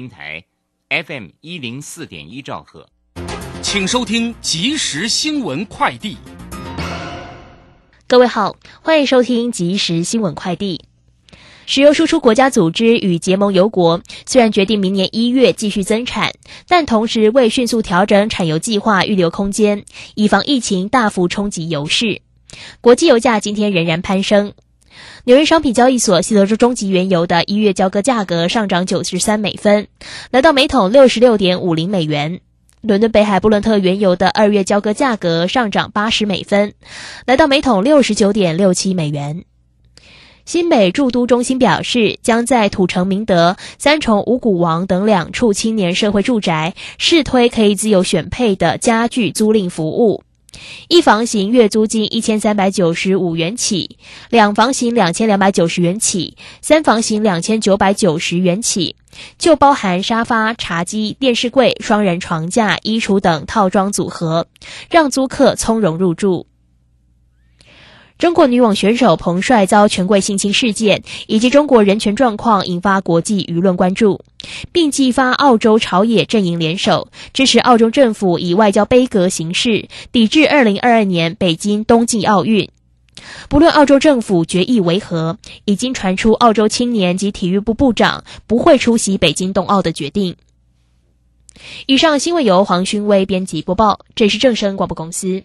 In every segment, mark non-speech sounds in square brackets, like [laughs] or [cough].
平台 FM 一零四点一兆赫，请收听即时新闻快递。各位好，欢迎收听即时新闻快递。石油输出国家组织与结盟油国虽然决定明年一月继续增产，但同时为迅速调整产油计划预留空间，以防疫情大幅冲击油市。国际油价今天仍然攀升。纽约商品交易所西德州中级原油的一月交割价格上涨九十三美分，来到每桶六十六点五零美元。伦敦北海布伦特原油的二月交割价格上涨八十美分，来到每桶六十九点六七美元。新北驻都中心表示，将在土城明德、三重五谷王等两处青年社会住宅试推可以自由选配的家具租赁服务。一房型月租金一千三百九十五元起，两房型两千两百九十元起，三房型两千九百九十元起，就包含沙发、茶几、电视柜、双人床架、衣橱等套装组合，让租客从容入住。中国女网选手彭帅遭权贵性侵事件以及中国人权状况引发国际舆论关注，并激发澳洲朝野阵营联手支持澳洲政府以外交杯阁形式抵制二零二二年北京冬季奥运。不论澳洲政府决议为何，已经传出澳洲青年及体育部部长不会出席北京冬奥的决定。以上新闻由黄勋威编辑播报，这是正声广播公司。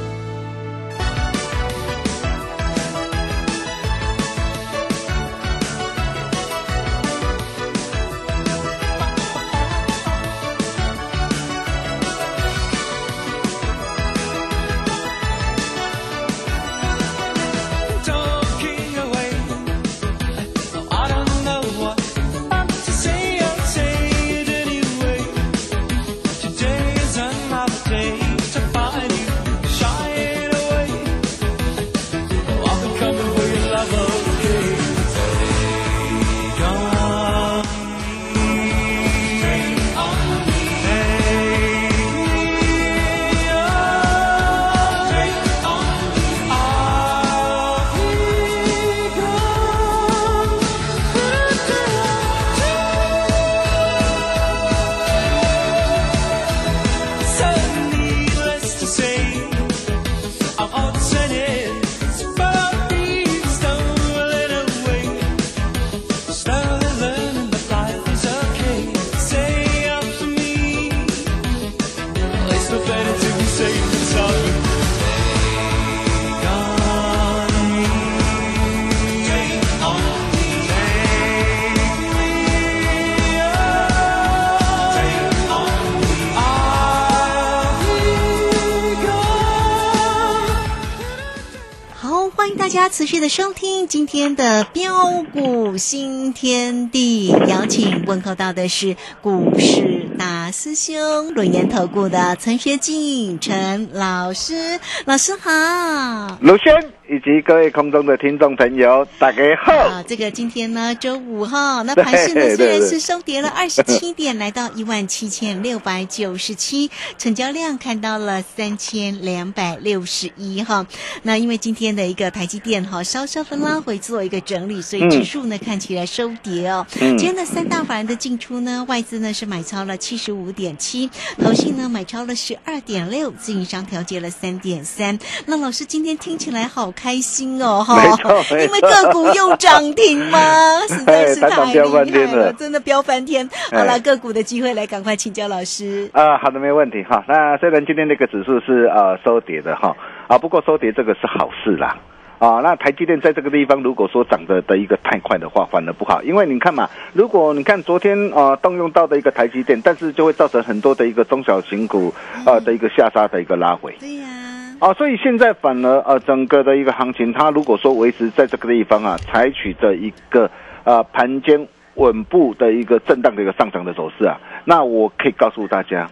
大家持续的收听今天的标股新天地，邀请问候到的是股市大师兄轮研投顾的陈学进陈老师，老师好，鲁轩以及各位空中的听众朋友，大家好。啊，这个今天呢，周五哈，那盘市呢虽然是收跌了二十七点，来到一万七千六百九十七，[laughs] 成交量看到了三千两百六十一哈。那因为今天的一个台积电哈，稍稍的拉回做一个整理，所以嗯指数呢看起来收跌哦。嗯今天的三大法人的进出呢，外资呢是买超了七十五点七，投信呢买超了十二点六，自营商调节了三点三。那老师今天听起来好开心哦 [laughs] 哈没错，因为错个股又涨停吗？[laughs] 实在是太厉害了，真的飙翻天。好了，哎个股的机会来赶快请教老师。啊，好的，没问题哈。那虽然今天那个指数是呃收跌的哈，啊，不过收跌这个是好事啦。啊，那台积电在这个地方，如果说涨得的一个太快的话，反而不好，因为你看嘛，如果你看昨天呃动用到的一个台积电，但是就会造成很多的一个中小型股呃的一个下杀的一个拉回。对呀、啊，所以现在反而呃整个的一个行情，它如果说维持在这个地方啊，采取的一个呃盘间稳步的一个震荡的一个上涨的走势啊，那我可以告诉大家，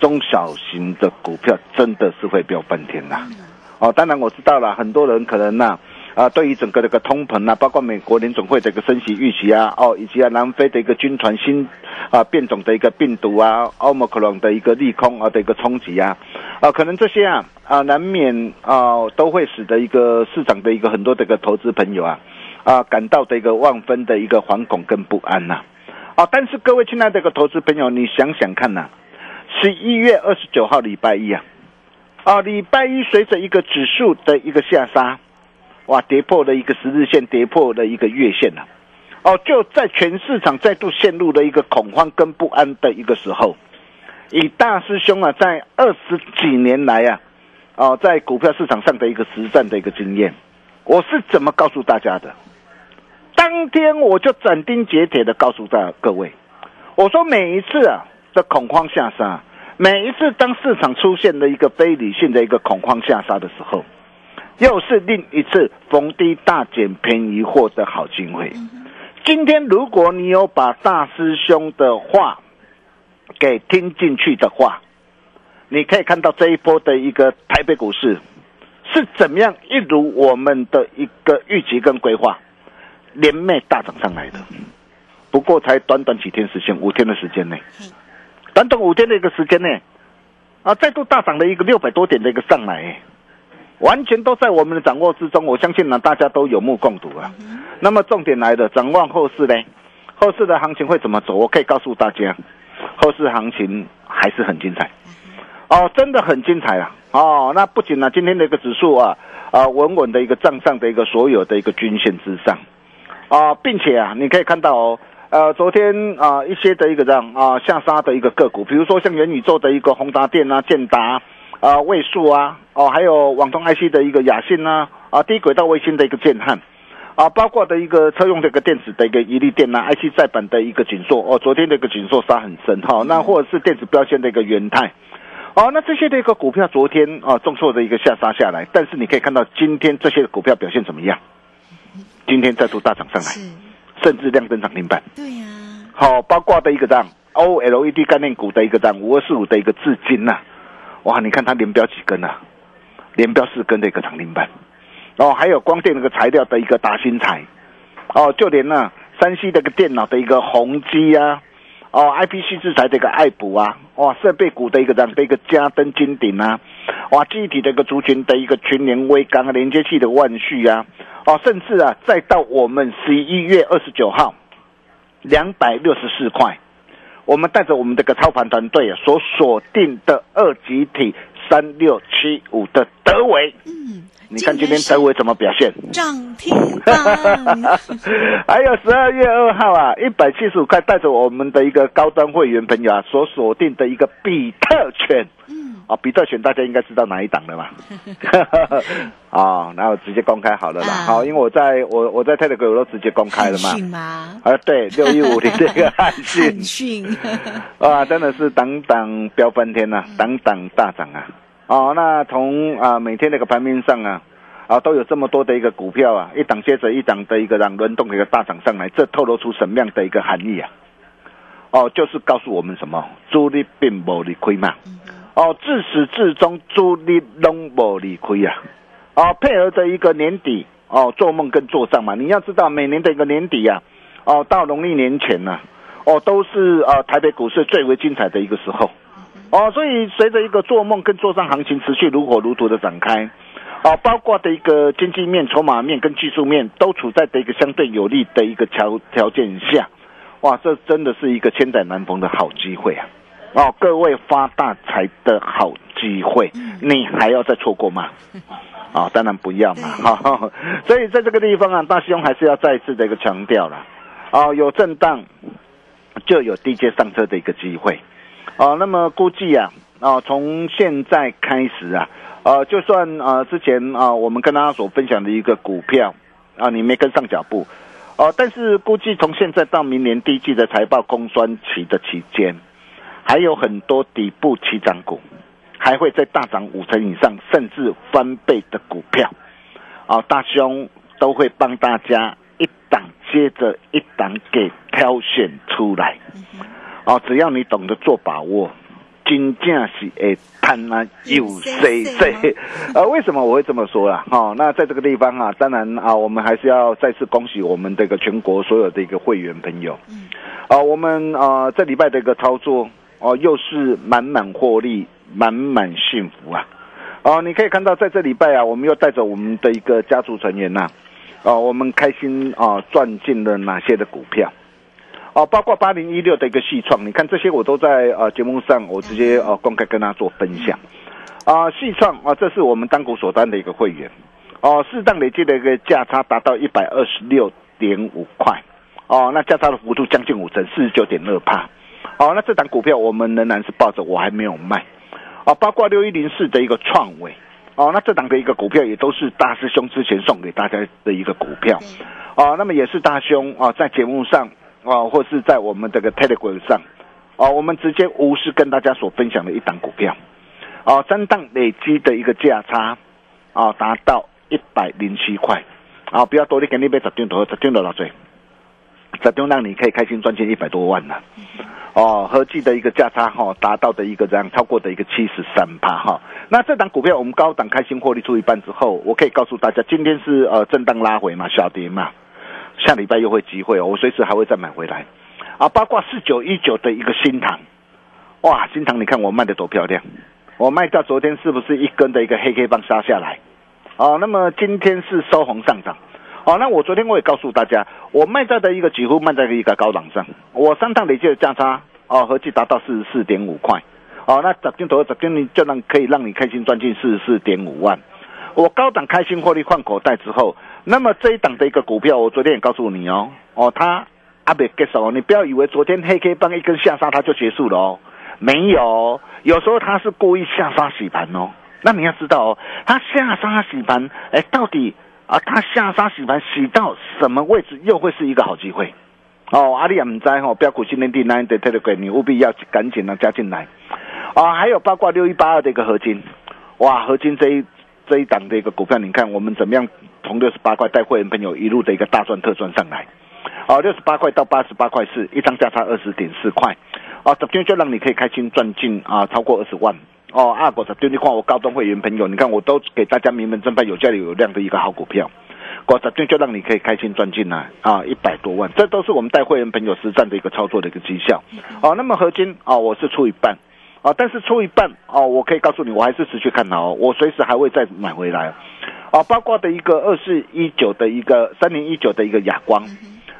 中小型的股票真的是会飙翻天呐、哦，当然我知道了，很多人可能呐、啊，啊对于整个这个通膨啊，包括美国联总会的一个升息预期啊，哦，以及啊南非的一个军团新啊变种的一个病毒啊，奥密克戎的一个利空啊的一个冲击啊，啊，可能这些啊啊难免啊都会使得一个市场的一个很多的一个投资朋友啊啊感到的一个万分的一个惶恐跟不安呐、啊，但是各位亲爱的一个投资朋友，你想想看呐、十一月二十九号礼拜一啊。啊，礼拜一随着一个指数的一个下杀，哇，跌破了一个十日线，跌破了一个月线了、哦，就在全市场再度陷入了一个恐慌跟不安的一个时候，以大师兄啊，在二十几年来啊，哦，在股票市场上的一个实战的一个经验，我是怎么告诉大家的？当天我就斩钉截铁的告诉大各位，我说每一次啊的恐慌下杀。每一次当市场出现了一个非理性的一个恐慌下杀的时候，又是另一次逢低大捡便宜货的好机会。今天如果你有把大师兄的话给听进去的话，你可以看到这一波的一个台北股市是怎么样一如我们的一个预期跟规划，连袂大涨上来的。不过才短短几天时间，五天的时间内。短短五天的一个时间内，啊，再度大涨了一个六百多点的一个上来，完全都在我们的掌握之中。我相信呢，大家都有目共睹啊。那么重点来了，展望后市呢？后市的行情会怎么走？我可以告诉大家，后市行情还是很精彩，哦，真的很精彩啊！哦，那不仅呢，今天的一个指数啊，啊，稳稳的一个站上的一个所有的一个均线之上，啊，并且啊，你可以看到哦。呃，昨天啊、一些的一个这样啊、下杀的一个个股，比如说像元宇宙的一个宏达电啊、建达啊、位数啊，哦，还有网通 IC 的一个雅信啊，啊，低轨道卫星的一个建汉，啊，包括的一个车用的一个电子的一个一力电啊，IC 再版的一个紧缩，哦，昨天的一个紧缩杀很深哈、那或者是电子标签的一个元泰。哦，那这些的一个股票昨天啊重挫的一个下杀下来，但是你可以看到今天这些股票表现怎么样？今天再度大涨上来，甚至亮灯涨停板。对呀、好、包括的一个这样 OLED 概念股的一个这样五二四五的一个至今呐、哇，你看它连标几根啊？连标四根的一个涨停板，哦，还有光电那个材料的一个达新材，哦，就连呢山西的一个电脑的一个宏基啊，哦，IPC 制裁的一个爱普啊，哇，设备股的一个这样的一个嘉登金鼎啊，哇，记忆体的一个族群的一个群联微刚啊，连接器的万旭啊，哦，甚至啊，再到我们十一月二十九号。两百六十四块，我们带着我们这个操盘团队啊所锁定的二级体三六七五的德维，嗯，你看今天德维怎么表现？涨停板，[laughs] 还有十二月二号啊，一百七十五块，带着我们的一个高端会员朋友啊所锁定的一个比特犬。嗯，啊，比特犬大家应该知道哪一档了吧？[laughs] 啊，然后直接公开好了啦。啊好，因为我在我我在 Telegram 我都直接公开了嘛汉。讯吗？啊，对，六一五零这个汉讯汉讯，[laughs] 啊，真的是档档飙翻天呐、档档大涨啊！哦，那从啊每天那个盘面上啊，啊都有这么多的一个股票啊，一档接着一档的一个让轮动的一个大涨上来，这透露出什么样的一个含义啊？哦，就是告诉我们什么？主力并不理亏嘛。哦，自始至终主力拢无理亏啊。哦，配合着一个年底哦，做梦跟做账嘛。你要知道，每年的一个年底啊，哦，到农历年前呢、哦，都是呃台北股市最为精彩的一个时候。哦，所以随着一个做梦跟做账行情持续如火如荼的展开，哦，包括的一个经济面、筹码面跟技术面都处在的一个相对有利的一个条条件下，哇，这真的是一个千载难逢的好机会啊！哦，各位发大财的好机会，你还要再错过吗？啊、[laughs] 当然不要嘛！哈、所以在这个地方啊，大兄还是要再次的一个强调了，哦，有震荡就有低阶上车的一个机会，哦，那么估计啊，啊，从现在开始啊，呃，就算呃之前啊、我们跟大家所分享的一个股票啊，你没跟上脚步，哦、但是估计从现在到明年第一季的财报公酸期的期间，还有很多底部起涨股，还会再大涨五成以上，甚至翻倍的股票，啊、大兄都会帮大家一档接着一档给挑选出来，哦，只要你懂得做把握。真正是诶贪啊又谁谁，呃，为什么我会这么说啊？哦，那在这个地方啊，当然啊，我们还是要再次恭喜我们这个全国所有的一个会员朋友，啊，我们啊这礼拜的一个操作哦，又是满满获利，满满幸福啊！哦，你可以看到在这礼拜啊，我们又带着我们的一个家族成员呐、哦，我们开心啊赚进了哪些的股票？哦，包括八零一六的一个细创，你看这些我都在呃节目上，我直接呃公开跟大家做分享。啊，细创啊，这是我们单股所单的一个会员，哦，适当累计的一个价差达到一百二十六点五块，哦，那价差的幅度将近五成，四十九点二帕，哦，那这档股票我们仍然是抱着，我还没有卖，哦，包括六一零四的一个创伟，哦，那这档的一个股票也都是大师兄之前送给大家的一个股票，哦，那么也是大兄啊、在节目上啊、或是在我们这个 Telegram 上，哦，我们直接无私跟大家所分享的一档股票，哦，三档累积的一个价差，啊、达到一百零七块，啊、不要多，你给你买十张头，十张头老水，十张让你可以开心赚钱一百多万了。哦，合计的一个价差哈、达到的一个这样超过的一个七十三趴哈。那这档股票我们高档开心获利出一半之后，我可以告诉大家，今天是呃震荡拉回嘛，小跌嘛，下礼拜又会机会，我随时还会再买回来啊。包括四九一九的一个新塘，哇，新塘你看我卖的多漂亮，我卖掉昨天是不是一根的一个黑 K 棒杀下来？哦，那么今天是收红上涨。哦，那我昨天我也告诉大家，我卖在的一个几乎卖在一个高档上，我三趟累计的价差哦，合计达到四十四点五块。哦，那十斤头十斤你就让可以让你开心赚进四十四点五万。我高档开心获利换口袋之后，那么这一档的一个股票，我昨天也告诉你哦，哦，它阿别结束哦，你不要以为昨天黑 K 棒一根下杀它就结束了哦，没有，有时候它是故意下杀洗盘哦。那你要知道哦，它下杀洗盘，哎，到底啊，它下杀洗盘洗到什么位置，又会是一个好机会哦。阿里也唔知吼，标股新天地 nine 的 Telegram，你务必要赶紧的加进来啊。还有包括六一八二的一个合金，哇，合金这一这一档的一个股票，你看我们怎么样从六十八块带会员朋友一路的一个大赚特赚上来，哦，六十八块到八十八块四，一张价差二十点四块，哦，这边就让你可以开心赚进啊超过二十万。哦，阿果的丢你看我高端会员朋友，你看我都给大家名门正派、有价有量的一个好股票，果十就让你可以开心赚进来啊一百多万，这都是我们带会员朋友实战的一个操作的一个绩效。哦，那么合金啊、我是出一半，啊，但是出一半哦，我可以告诉你，我还是持续看好哦，我随时还会再买回来。啊，包括的一个二四一九的一个三零一九的一个哑光。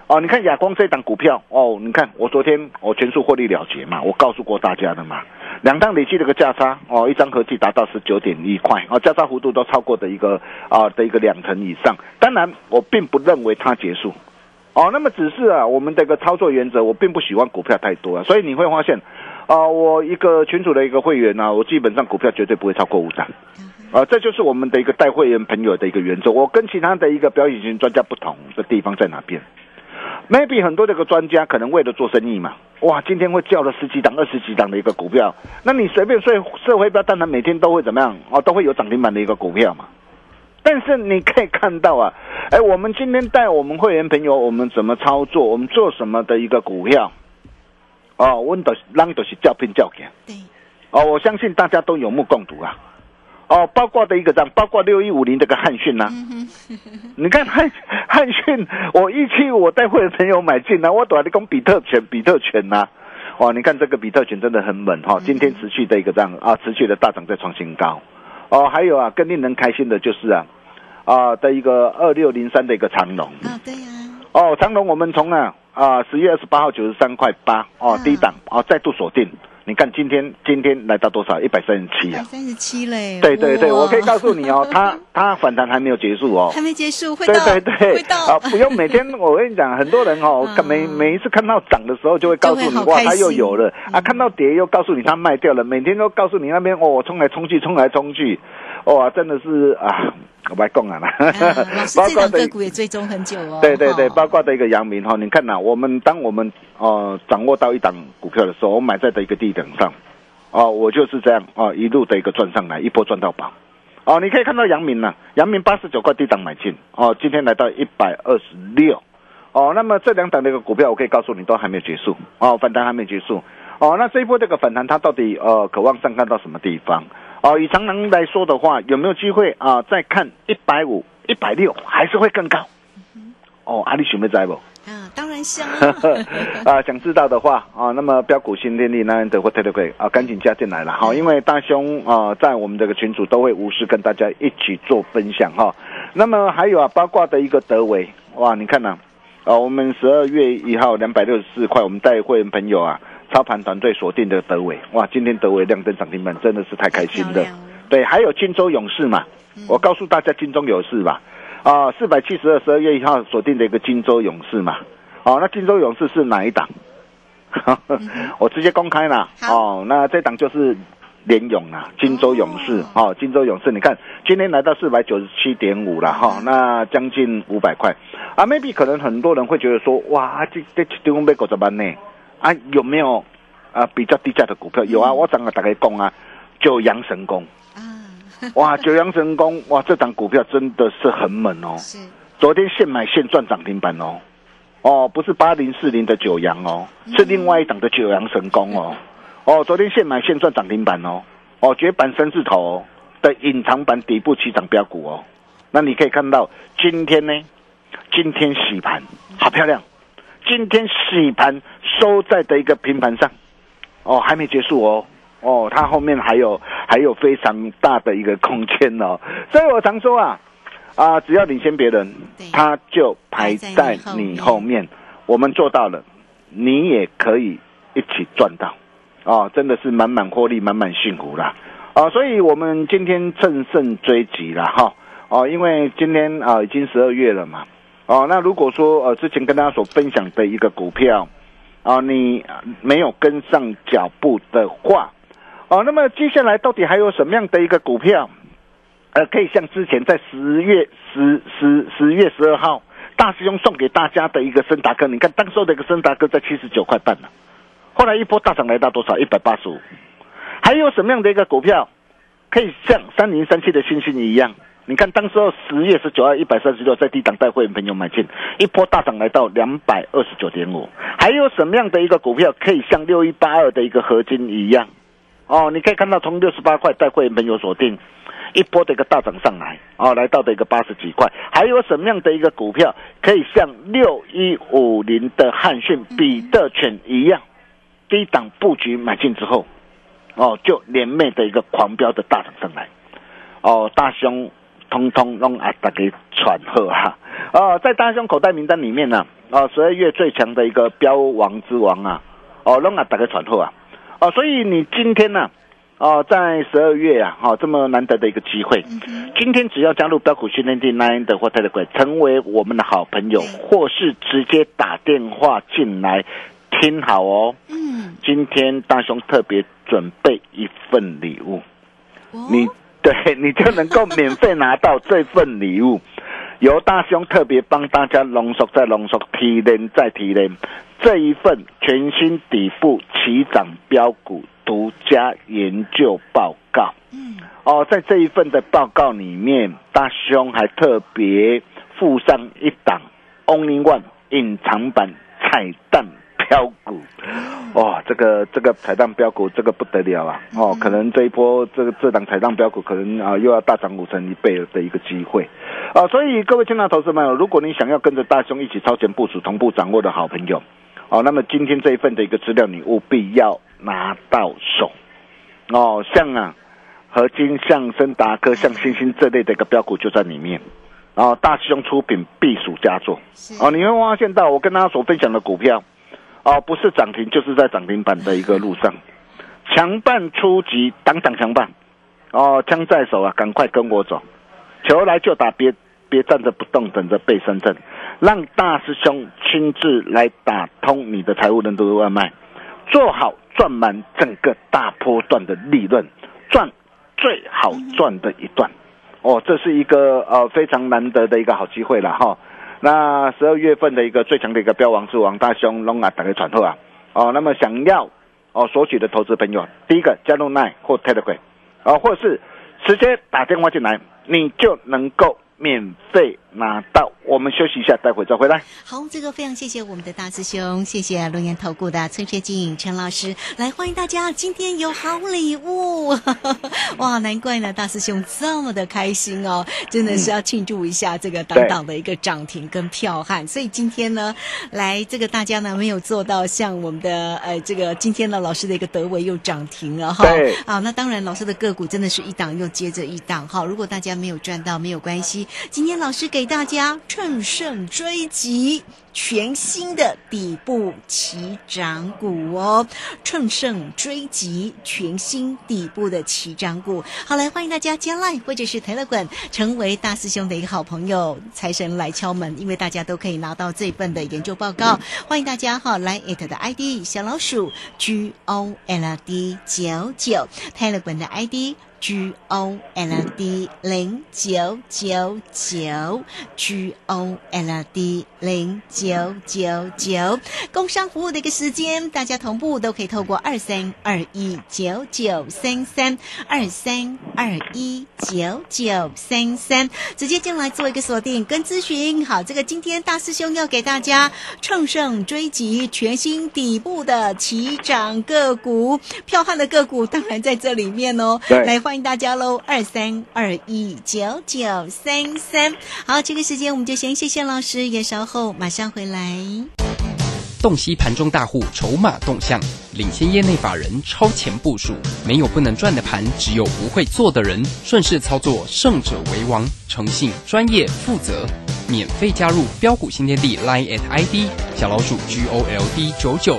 哦，你看亚光这档股票哦，你看我昨天我全数获利了结嘛，我告诉过大家的嘛，两档累计的一个价差哦，一张合计达到十九点一块哦，价差幅度都超过的一个啊的一个两成以上。当然，我并不认为它结束哦，那么只是啊，我们的一个操作原则，我并不喜欢股票太多啊，所以你会发现啊，我一个群主的一个会员呢、啊，我基本上股票绝对不会超过五张。啊，这就是我们的一个带会员朋友的一个原则。我跟其他的一个表演型专家不同的地方在哪边？maybe 很多这个专家可能为了做生意嘛，哇，今天会叫了十几档、二十几档的一个股票，那你随便社社会标，当然每天都会怎么样哦，都会有涨停板的一个股票嘛。但是你可以看到啊，哎，我们今天带我们会员朋友，我们怎么操作，我们做什么的一个股票，哦，我们都让都是叫拼叫给。对，哦，我相信大家都有目共睹啊。哦，包括的一个涨，包括六一五零这个汉讯呐、你看汉汉讯，我一期我带会的朋友买进来，我短的跟比特犬，比特犬呐、哇，你看这个比特犬真的很猛哈、今天持续的一个这样啊，持续的大涨在创新高。哦，还有啊，更令人开心的就是啊啊的一个二六零三的一个长龙。啊，对呀、哦，长隆我们从啊啊十月二十八号九十三块八哦嗯。低档哦再度锁定，你看今天今天来到多少？一百三十七啊！百三十七嘞，对对对，我可以告诉你哦，[laughs] 它它反弹还没有结束哦。还没结束，会对到，对对会，到啊，不用每天。我跟你讲，很多人哦，[laughs] 嗯每每一次看到涨的时候，就会告诉你哇，它又有了啊；嗯看到跌又告诉你它卖掉了，每天都告诉你那边哦，冲来冲去，冲来冲去，哇，真的是啊，我白讲啊啦。[laughs] 包括的个股也追踪很久哦。对对对，包括的一个阳明哈，你看呐、我们当我们哦掌握到一档股票的时候，我买在的一个低点上，哦，我就是这样哦，一路的一个赚上来，一波赚到宝。哦，你可以看到阳明呐、阳明八十九块低档买进，哦，今天来到一百二十六，哦，那么这两档的一个股票，我可以告诉你都还没有结束，哦，反弹还没结束，哦，那这一波这个反弹它到底呃渴望上看到什么地方？哦，以长能来说的话，有没有机会啊、再看一百五、一百六，还是会更高？哦，阿里准备在不？啊，当然想 [laughs] 啊，想知道的话啊，那么标股新天地那的或特特会啊，赶紧加进来了哈，因为大兄啊，在我们这个群组都会无私跟大家一起做分享哈。那么还有啊，八卦的一个德维哇，你看呐、啊，我们十二月一号两百六十四块，我们带会员朋友啊，操盘团队锁定的德伟。哇，今天德伟亮灯涨停板，真的是太开心了。对，还有金州勇士嘛，我告诉大家金州勇士吧，啊，四百七十二，十二月一号锁定的一个金州勇士嘛，哦，那金州勇士是哪一档？[laughs] 我直接公开了哦，那这档就是联勇啊，金州勇士。哦，金州勇士，你看今天来到四百九十七点五了哈，那将近五百块。啊，maybe 可能很多人会觉得说，哇，这这这丢被狗怎么办呢？啊，有没有啊比较低价的股票？有啊，我整个大概讲啊，九阳神功。啊，哇，九阳神功，[laughs] 哇，这档股票真的是很猛哦！是。昨天现买现赚涨停板哦，哦，不是八零四零的九阳哦，是另外一档的九阳神功哦，哦，昨天现买现赚涨停板哦，哦，绝版三字头哦的隐藏版底部起涨标股哦，那你可以看到今天呢，今天洗盘好漂亮，今天洗盘收在的一个平盘上，哦，还没结束哦。哦，它后面还有还有非常大的一个空间哦，所以我常说啊，啊，只要领先别人对，他就排在你后面。我们做到了，你也可以一起赚到，哦，真的是满满获利，满满幸福啦。哦，所以我们今天乘胜追击了哈。哦，因为今天啊、已经十二月了嘛。哦，那如果说呃之前跟大家所分享的一个股票，啊、你没有跟上脚步的话，哦，那么接下来到底还有什么样的一个股票，呃，可以像之前在十月十十十月十二号大师兄送给大家的一个森达哥，你看当时候的一个森达哥在七十九块半呢，后来一波大涨来到多少？一百八十五。还有什么样的一个股票可以像三零三七的星星一样？你看当时候十月十九号一百三十六，在低档带会员朋友买进，一波大涨来到两百二十九点五。还有什么样的一个股票可以像六一八二的一个合金一样？哦，你可以看到从六十八块带会员朋友锁定，一波的一个大涨上来，哦，来到的一个八十几块。还有什么样的一个股票可以像六一五零的汉讯、比特犬一样，低档布局买进之后，哦，就连袂的一个狂飙的大涨上来，哦，大兄通通弄啊大家传贺哈，哦，在大兄口袋名单里面呢、哦，十二月最强的一个标王之王啊，哦，弄啊大家传贺啊，哦，所以你今天呢、哦，在十二月啊，哦，这么难得的一个机会，今天只要加入标股训练地 Nine 的或 Telegram，成为我们的好朋友，或是直接打电话进来，听好哦。嗯，今天大雄特别准备一份礼物，哦？你对你就能够免费拿到这份礼物，[laughs] 由大兄特别帮大家浓缩再浓缩，提炼再提炼这一份全新底部起涨标股独家研究报告。嗯，哦，在这一份的报告里面，大兄还特别附上一档 Only One 隐藏版彩蛋标股，哇，这个这个彩蛋标股这个不得了啊！哦，可能这一波这个这档彩蛋标股可能啊又要大涨五成一倍的一个机会啊！所以各位亲爱的投资朋友，如果你想要跟着大兄一起超前部署、同步掌握的好朋友，哦，那么今天这一份的一个资料你务必要拿到手哦，像啊合金、像森达科、像星星这类的一个标股就在里面。哦，大师兄出品必属佳作。哦，你会发现到我跟大家所分享的股票，哦，不是涨停就是在涨停板的一个路上，强办初级，当当强办。哦，枪在手啊，赶快跟我走，球来就打，别别站着不动，等着被深圳，让大师兄亲自来打通你的财务任督二脉，做好赚满整个大波段的利润，赚最好赚的一段。哦，这是一个呃非常难得的一个好机会了哈。那十二月份的一个最强的一个标王之王大兄龙啊，打开传后啊。哦，那么想要哦索取的投资朋友，第一个加入 Nine 或 Telegram，啊，或是直接打电话进来，你就能够。免费拿到，我们休息一下，待会再回来。好，这个非常谢谢我们的大师兄，谢谢龙岩投顾的崔学静陈老师，来欢迎大家，今天有好礼物，[laughs] 哇，难怪呢，大师兄这么的开心哦，真的是要庆祝一下这个当当的一个涨停跟票汉，所以今天呢，来这个大家呢没有做到像我们的呃这个今天呢老师的一个德维又涨停了哈，啊，那当然老师的个股真的是一档又接着一档。哈，如果大家没有赚到没有关系。今天老师给大家乘胜追击全新的底部起涨股哦，乘胜追击全新底部的起涨股。好，来欢迎大家加 line 或者是腾了滚，成为大师兄的一个好朋友。财神来敲门，因为大家都可以拿到这份的研究报告。欢迎大家哈，来 it 的 ID 小老鼠 G O L D 九九，泰勒滚的 ID。G O L D 零九九九，G O L D 零九九九，工商服务的一个时间，大家同步都可以透过二三二一九九三三二三二一九九三三直接进来做一个锁定跟咨询。好，这个今天大师兄要给大家乘胜追击全新底部的起涨个股，票悍的个股当然在这里面哦，来。欢迎大家喽，二三二一九九三三。好，这个时间我们就先谢谢老师，也稍后马上回来。洞悉盘中大户筹码动向，领先业内法人超前部署。没有不能赚的盘，只有不会做的人。顺势操作，胜者为王。诚信、专业、负责，免费加入标股新天地 Line at ID 小老鼠 G O L D 九九。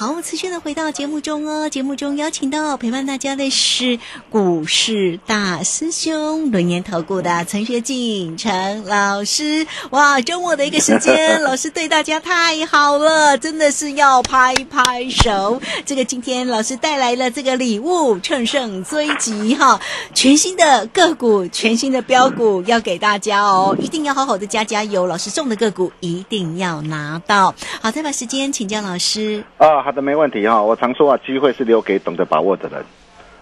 好，持续的回到节目中哦。节目中邀请到陪伴大家的是股市大师兄轮年投顾的陈学进陈老师。哇，周末的一个时间，老师对大家太好了，真的是要拍拍手。这个今天老师带来了这个礼物，乘胜追击哈，[laughs] 全新的个股，全新的标股要给大家哦，一定要好好的加加油。老师送的个股一定要拿到。好，再把时间请教老师啊。好的，没问题哈。我常说啊，机会是留给懂得把握的人。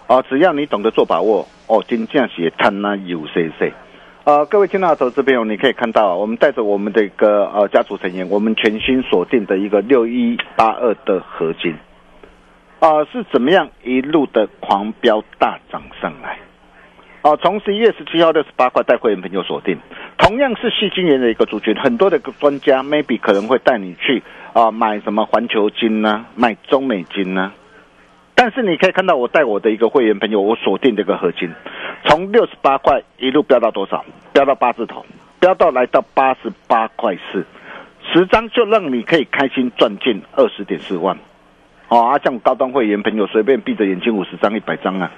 哦，只要你懂得做把握，哦，金价是贪呐有 C C。呃，各位亲爱的投资朋友，你可以看到，我们带着我们的一个呃家族成员，我们全新锁定的一个六一八二的合金，啊，是怎么样一路的狂飙大涨上来？哦，从十一月十七号六十八块带会员朋友锁定，同样是细金元的一个族群，很多的专家 maybe 可能会带你去啊买什么环球金呢，买中美金呢？但是你可以看到我带我的一个会员朋友，我锁定这个合金，从六十八块一路飙到多少？飙到八字头，飙到来到八十八块四，十张就让你可以开心赚进二十点四万。哦，啊，像高端会员朋友随便闭着眼睛五十张一百张啊。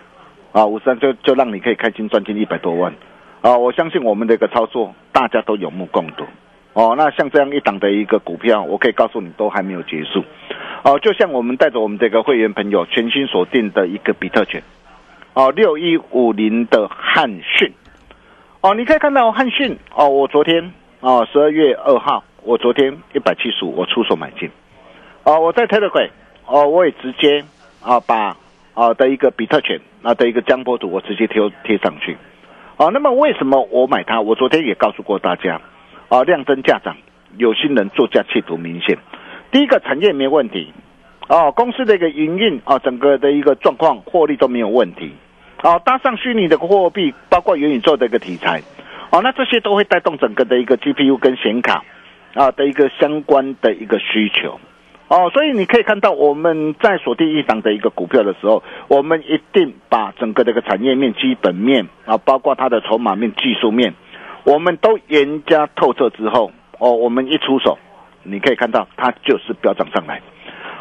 啊，五十张就就让你可以开心赚进一百多万，啊，我相信我们的一个操作大家都有目共睹，哦，那像这样一档的一个股票，我可以告诉你都还没有结束，哦，就像我们带着我们这个会员朋友全新锁定的一个比特犬，哦，六一五零的汉讯，哦，你可以看到汉讯，哦，我昨天哦，十二月二号，我昨天一百七十五，我出手买进。哦，我在推特上哦，我也直接啊把啊的一个比特犬啊的一个江波图，我直接贴贴上去。哦，那么为什么我买它？我昨天也告诉过大家，啊，量增价涨，有心人作价企图明显。第一个产业没问题，哦，公司的一个营运啊，整个的一个状况获利都没有问题。哦，搭上虚拟的货币，包括元宇宙的一个题材，哦，那这些都会带动整个的一个 GPU 跟显卡啊的一个相关的一个需求。哦，所以你可以看到我们在锁定一档的一个股票的时候，我们一定把整个这个产业面、基本面啊，包括它的筹码面、技术面，我们都严加透彻之后，哦，我们一出手，你可以看到它就是飙涨上来。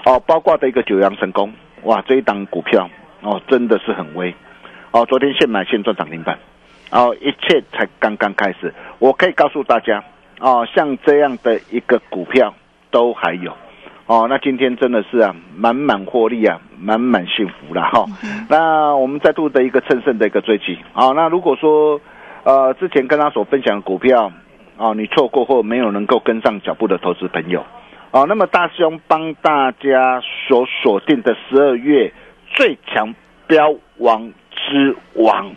哦，包括的一个九阳神功，哇，这一档股票哦，真的是很威。哦，昨天现买现赚涨停板，哦，一切才刚刚开始。我可以告诉大家，哦，像这样的一个股票都还有。哦，那今天真的是啊，满满获利啊，满满幸福了哈。那我们再度的一个乘胜的一个追击啊。那如果说呃之前跟他所分享的股票哦，你错过或没有能够跟上脚步的投资朋友哦，那么大师兄帮大家所锁定的十二月最强标王之王，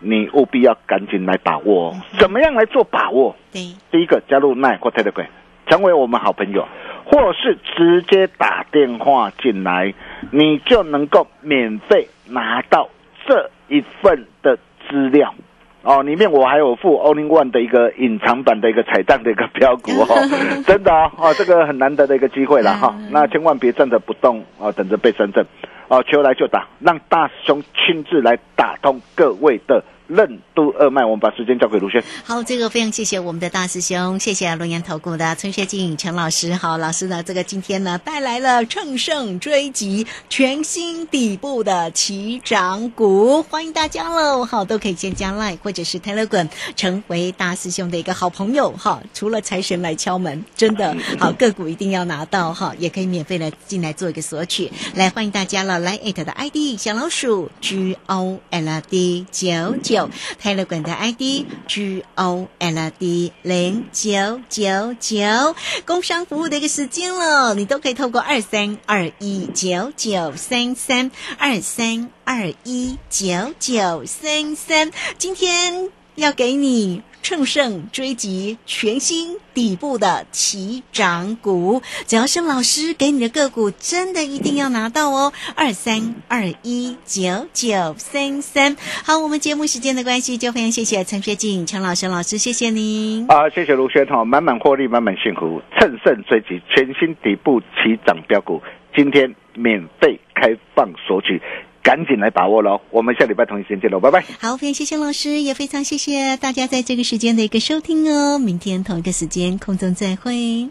你务必要赶紧来把握。怎么样来做把握？对，第一个加入奈或 Telegram，成为我们好朋友。或是直接打电话进来，你就能够免费拿到这一份的资料哦。里面我还有附 Only One 的一个隐藏版的一个彩蛋的一个标股哦，[laughs] 真的哦，这个很难得的一个机会了哈。那千万别站着不动哦，等着被深圳哦，球来就打，让大师兄亲自来打通各位的。任督二脉，我们把时间交给卢轩。好，这个非常谢谢我们的大师兄，谢谢龙岩投顾的陈学静陈老师。好，老师呢，这个今天呢带来了乘胜追击全新底部的起涨股，欢迎大家喽！好，都可以先加 line 或者是 telegram 成为大师兄的一个好朋友哈。除了财神来敲门，真的 [laughs] 好个股一定要拿到哈，也可以免费的进来做一个索取。来，欢迎大家了，来艾特的 ID 小老鼠 G O L D 九九。泰勒管的 ID G O L D 零九九九，工商服务的一个时间了，你都可以透过二三二一九九三三二三二一九九三三，今天要给你。乘胜追击全新底部的起涨股，只要是老师给你的个股，真的一定要拿到哦！二三二一九九三三。好，我们节目时间的关系，就非常谢谢陈学静陈老师老师，谢谢您。啊，谢谢卢轩哈，满满获利，满满幸福，乘胜追击全新底部起涨标股，今天免费开放索取。赶紧来把握喽！我们下礼拜同一时间见喽，拜拜。好，非常谢谢老师，也非常谢谢大家在这个时间的一个收听哦。明天同一个时间空中再会。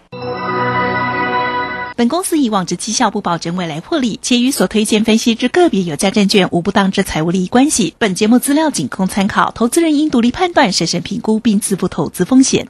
本公司以往之绩效不保证未来获利，且与所推荐分析之个别有价证券无不当之财务利益关系。本节目资料仅供参考，投资人应独立判断、审慎评估并自负投资风险。